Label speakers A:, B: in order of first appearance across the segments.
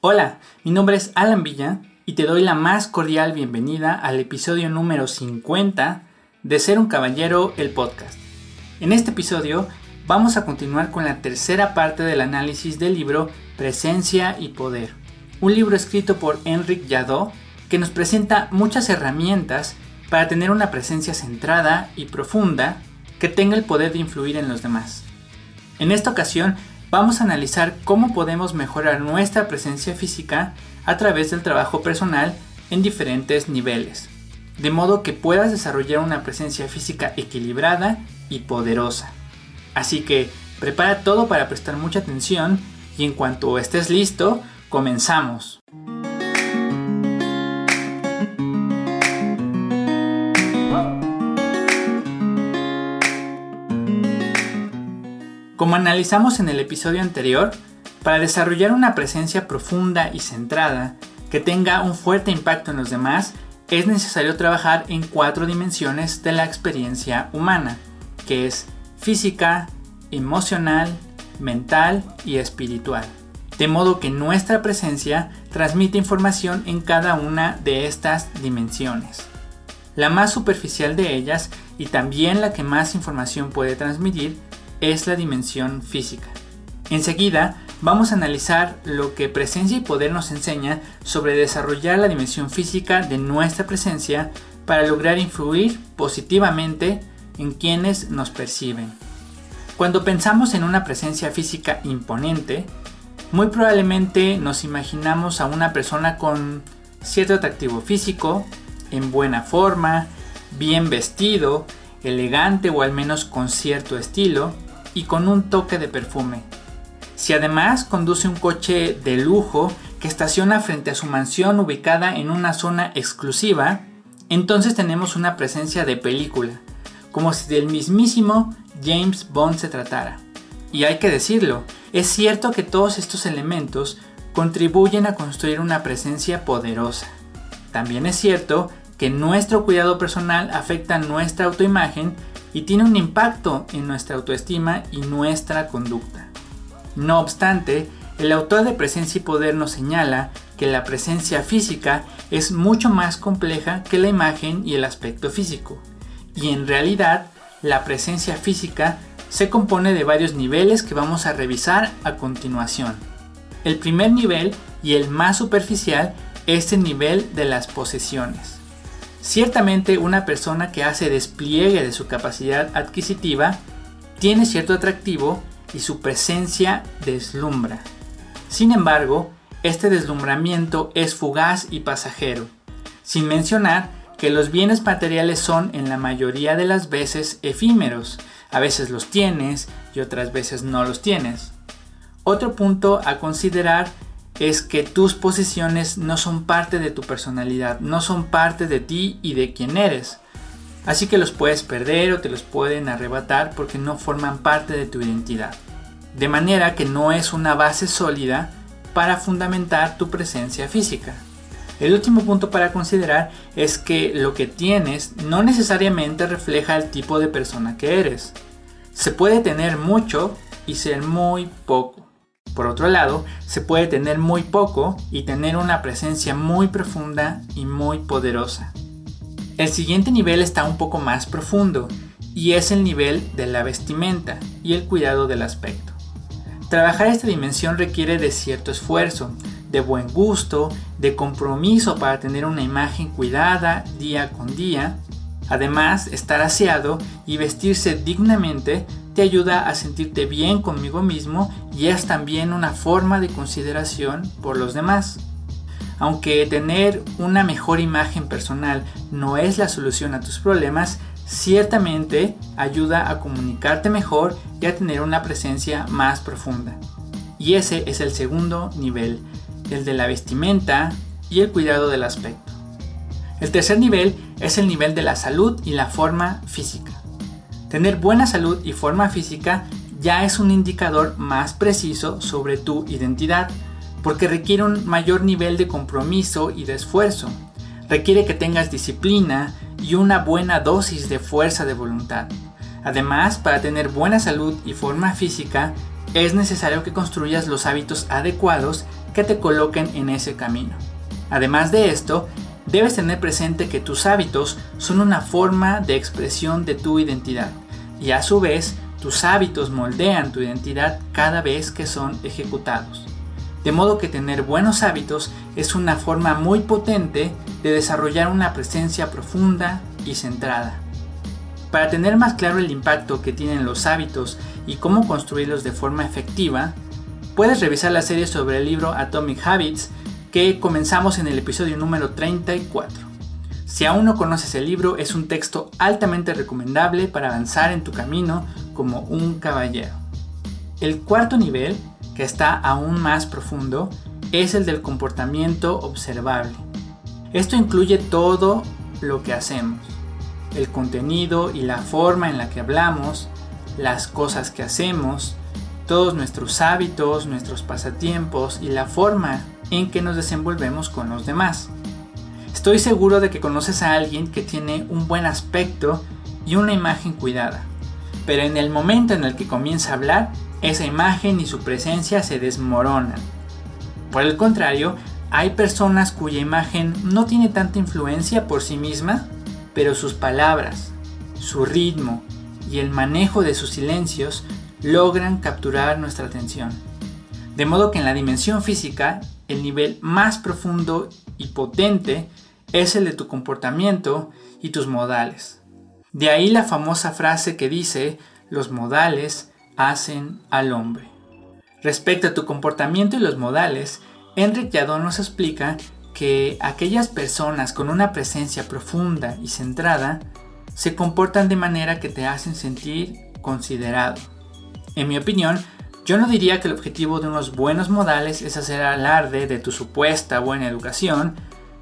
A: Hola, mi nombre es Alan Villa y te doy la más cordial bienvenida al episodio número 50 de Ser un Caballero, el podcast. En este episodio vamos a continuar con la tercera parte del análisis del libro Presencia y Poder, un libro escrito por Enric Jadot que nos presenta muchas herramientas para tener una presencia centrada y profunda que tenga el poder de influir en los demás. En esta ocasión vamos a analizar cómo podemos mejorar nuestra presencia física a través del trabajo personal en diferentes niveles, de modo que puedas desarrollar una presencia física equilibrada y poderosa. Así que prepara todo para prestar mucha atención y en cuanto estés listo, comenzamos. Como analizamos en el episodio anterior, para desarrollar una presencia profunda y centrada que tenga un fuerte impacto en los demás, es necesario trabajar en cuatro dimensiones de la experiencia humana, que es física, emocional, mental y espiritual. De modo que nuestra presencia transmite información en cada una de estas dimensiones. La más superficial de ellas y también la que más información puede transmitir es la dimensión física. Enseguida vamos a analizar lo que presencia y poder nos enseña sobre desarrollar la dimensión física de nuestra presencia para lograr influir positivamente en quienes nos perciben. Cuando pensamos en una presencia física imponente, muy probablemente nos imaginamos a una persona con cierto atractivo físico, en buena forma, bien vestido, elegante o al menos con cierto estilo, y con un toque de perfume. Si además conduce un coche de lujo que estaciona frente a su mansión ubicada en una zona exclusiva, entonces tenemos una presencia de película, como si del mismísimo James Bond se tratara. Y hay que decirlo, es cierto que todos estos elementos contribuyen a construir una presencia poderosa. También es cierto que nuestro cuidado personal afecta nuestra autoimagen y tiene un impacto en nuestra autoestima y nuestra conducta. No obstante, el autor de Presencia y Poder nos señala que la presencia física es mucho más compleja que la imagen y el aspecto físico, y en realidad la presencia física se compone de varios niveles que vamos a revisar a continuación. El primer nivel y el más superficial es el nivel de las posesiones. Ciertamente una persona que hace despliegue de su capacidad adquisitiva tiene cierto atractivo y su presencia deslumbra. Sin embargo, este deslumbramiento es fugaz y pasajero, sin mencionar que los bienes materiales son en la mayoría de las veces efímeros, a veces los tienes y otras veces no los tienes. Otro punto a considerar es que tus posesiones no son parte de tu personalidad, no son parte de ti y de quién eres. Así que los puedes perder o te los pueden arrebatar porque no forman parte de tu identidad. De manera que no es una base sólida para fundamentar tu presencia física. El último punto para considerar es que lo que tienes no necesariamente refleja el tipo de persona que eres. Se puede tener mucho y ser muy poco. Por otro lado, se puede tener muy poco y tener una presencia muy profunda y muy poderosa. El siguiente nivel está un poco más profundo y es el nivel de la vestimenta y el cuidado del aspecto. Trabajar esta dimensión requiere de cierto esfuerzo, de buen gusto, de compromiso para tener una imagen cuidada día con día. Además, estar aseado y vestirse dignamente te ayuda a sentirte bien conmigo mismo y es también una forma de consideración por los demás. Aunque tener una mejor imagen personal no es la solución a tus problemas, ciertamente ayuda a comunicarte mejor y a tener una presencia más profunda. Y ese es el segundo nivel, el de la vestimenta y el cuidado del aspecto. El tercer nivel es el nivel de la salud y la forma física. Tener buena salud y forma física ya es un indicador más preciso sobre tu identidad, porque requiere un mayor nivel de compromiso y de esfuerzo. Requiere que tengas disciplina y una buena dosis de fuerza de voluntad. Además, para tener buena salud y forma física, es necesario que construyas los hábitos adecuados que te coloquen en ese camino. Además de esto, debes tener presente que tus hábitos son una forma de expresión de tu identidad y a su vez tus hábitos moldean tu identidad cada vez que son ejecutados. De modo que tener buenos hábitos es una forma muy potente de desarrollar una presencia profunda y centrada. Para tener más claro el impacto que tienen los hábitos y cómo construirlos de forma efectiva, puedes revisar la serie sobre el libro Atomic Habits que comenzamos en el episodio número 34. Si aún no conoces el libro, es un texto altamente recomendable para avanzar en tu camino como un caballero. El cuarto nivel, que está aún más profundo, es el del comportamiento observable. Esto incluye todo lo que hacemos, el contenido y la forma en la que hablamos, las cosas que hacemos, todos nuestros hábitos, nuestros pasatiempos y la forma en que nos desenvolvemos con los demás. Estoy seguro de que conoces a alguien que tiene un buen aspecto y una imagen cuidada, pero en el momento en el que comienza a hablar, esa imagen y su presencia se desmoronan. Por el contrario, hay personas cuya imagen no tiene tanta influencia por sí misma, pero sus palabras, su ritmo y el manejo de sus silencios logran capturar nuestra atención. De modo que en la dimensión física, el nivel más profundo y potente es el de tu comportamiento y tus modales. De ahí la famosa frase que dice, los modales hacen al hombre. Respecto a tu comportamiento y los modales, Enric Yadon nos explica que aquellas personas con una presencia profunda y centrada se comportan de manera que te hacen sentir considerado. En mi opinión, yo no diría que el objetivo de unos buenos modales es hacer alarde de tu supuesta buena educación,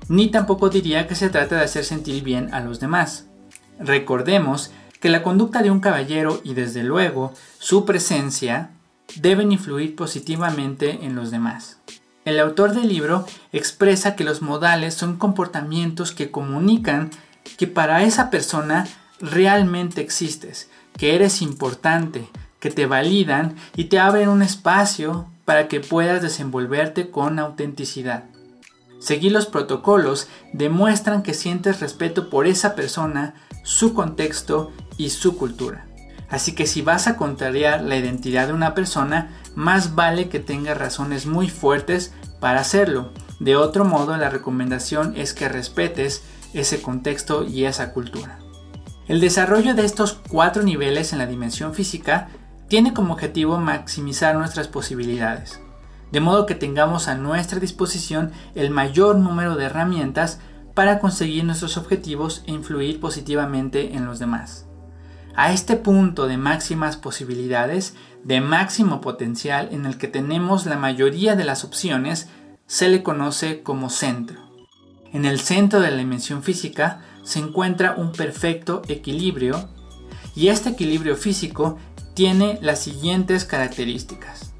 A: ni tampoco diría que se trata de hacer sentir bien a los demás. Recordemos que la conducta de un caballero y desde luego su presencia deben influir positivamente en los demás. El autor del libro expresa que los modales son comportamientos que comunican que para esa persona realmente existes, que eres importante, que te validan y te abren un espacio para que puedas desenvolverte con autenticidad. Seguir los protocolos demuestran que sientes respeto por esa persona, su contexto y su cultura. Así que si vas a contrariar la identidad de una persona, más vale que tengas razones muy fuertes para hacerlo. De otro modo, la recomendación es que respetes ese contexto y esa cultura. El desarrollo de estos cuatro niveles en la dimensión física tiene como objetivo maximizar nuestras posibilidades de modo que tengamos a nuestra disposición el mayor número de herramientas para conseguir nuestros objetivos e influir positivamente en los demás. A este punto de máximas posibilidades, de máximo potencial en el que tenemos la mayoría de las opciones, se le conoce como centro. En el centro de la dimensión física se encuentra un perfecto equilibrio y este equilibrio físico tiene las siguientes características.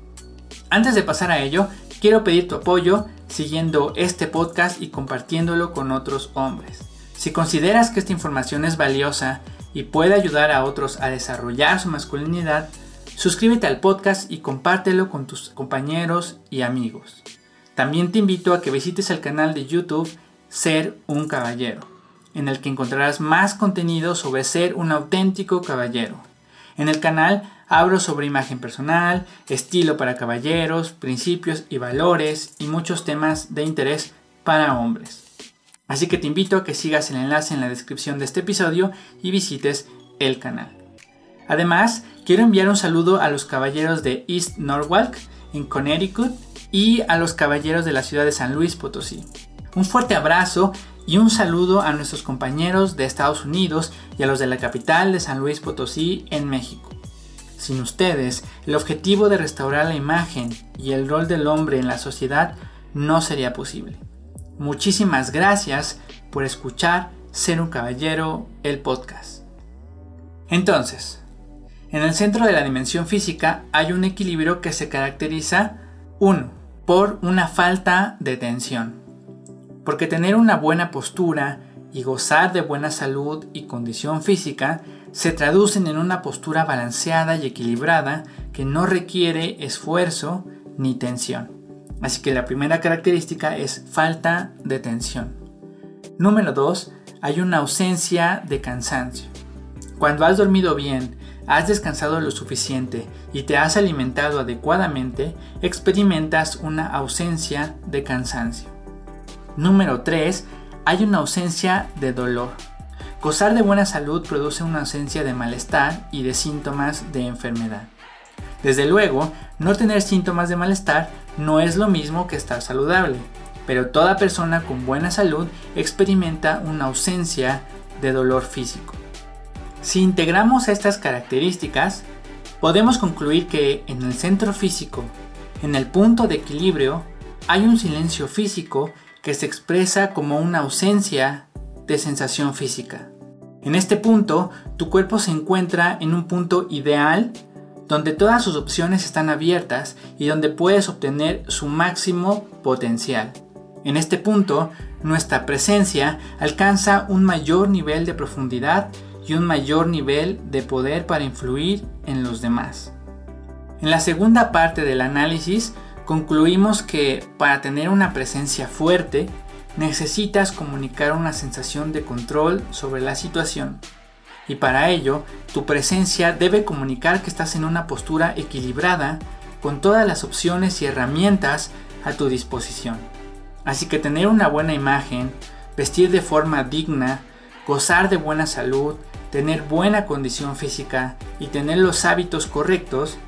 A: Antes de pasar a ello, quiero pedir tu apoyo siguiendo este podcast y compartiéndolo con otros hombres. Si consideras que esta información es valiosa y puede ayudar a otros a desarrollar su masculinidad, suscríbete al podcast y compártelo con tus compañeros y amigos. También te invito a que visites el canal de YouTube Ser un Caballero, en el que encontrarás más contenido sobre ser un auténtico caballero. En el canal Hablo sobre imagen personal, estilo para caballeros, principios y valores y muchos temas de interés para hombres. Así que te invito a que sigas el enlace en la descripción de este episodio y visites el canal. Además, quiero enviar un saludo a los caballeros de East Norwalk en Connecticut y a los caballeros de la ciudad de San Luis Potosí. Un fuerte abrazo y un saludo a nuestros compañeros de Estados Unidos y a los de la capital de San Luis Potosí en México. Sin ustedes, el objetivo de restaurar la imagen y el rol del hombre en la sociedad no sería posible. Muchísimas gracias por escuchar Ser un Caballero, el podcast. Entonces, en el centro de la dimensión física hay un equilibrio que se caracteriza, 1. por una falta de tensión. Porque tener una buena postura y gozar de buena salud y condición física se traducen en una postura balanceada y equilibrada que no requiere esfuerzo ni tensión. Así que la primera característica es falta de tensión. Número 2. Hay una ausencia de cansancio. Cuando has dormido bien, has descansado lo suficiente y te has alimentado adecuadamente, experimentas una ausencia de cansancio. Número 3. Hay una ausencia de dolor. Gozar de buena salud produce una ausencia de malestar y de síntomas de enfermedad. Desde luego, no tener síntomas de malestar no es lo mismo que estar saludable, pero toda persona con buena salud experimenta una ausencia de dolor físico. Si integramos estas características, podemos concluir que en el centro físico, en el punto de equilibrio, hay un silencio físico que se expresa como una ausencia de sensación física. En este punto, tu cuerpo se encuentra en un punto ideal donde todas sus opciones están abiertas y donde puedes obtener su máximo potencial. En este punto, nuestra presencia alcanza un mayor nivel de profundidad y un mayor nivel de poder para influir en los demás. En la segunda parte del análisis concluimos que para tener una presencia fuerte necesitas comunicar una sensación de control sobre la situación y para ello tu presencia debe comunicar que estás en una postura equilibrada con todas las opciones y herramientas a tu disposición. Así que tener una buena imagen, vestir de forma digna, gozar de buena salud, tener buena condición física y tener los hábitos correctos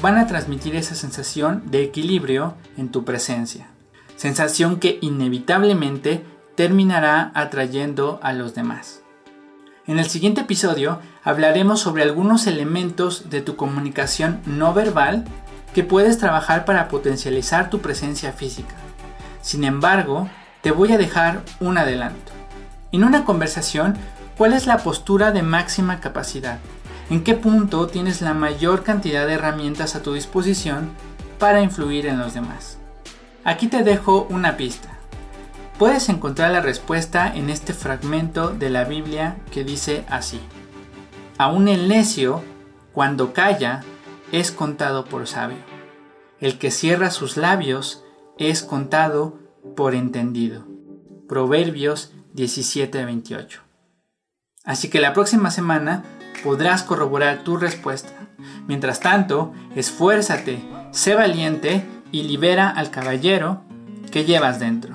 A: van a transmitir esa sensación de equilibrio en tu presencia. Sensación que inevitablemente terminará atrayendo a los demás. En el siguiente episodio hablaremos sobre algunos elementos de tu comunicación no verbal que puedes trabajar para potencializar tu presencia física. Sin embargo, te voy a dejar un adelanto. En una conversación ¿Cuál es la postura de máxima capacidad? ¿En qué punto tienes la mayor cantidad de herramientas a tu disposición para influir en los demás? Aquí te dejo una pista. Puedes encontrar la respuesta en este fragmento de la Biblia que dice así. Aún el necio, cuando calla, es contado por sabio. El que cierra sus labios es contado por entendido. Proverbios 17:28. Así que la próxima semana podrás corroborar tu respuesta. Mientras tanto, esfuérzate, sé valiente y libera al caballero que llevas dentro.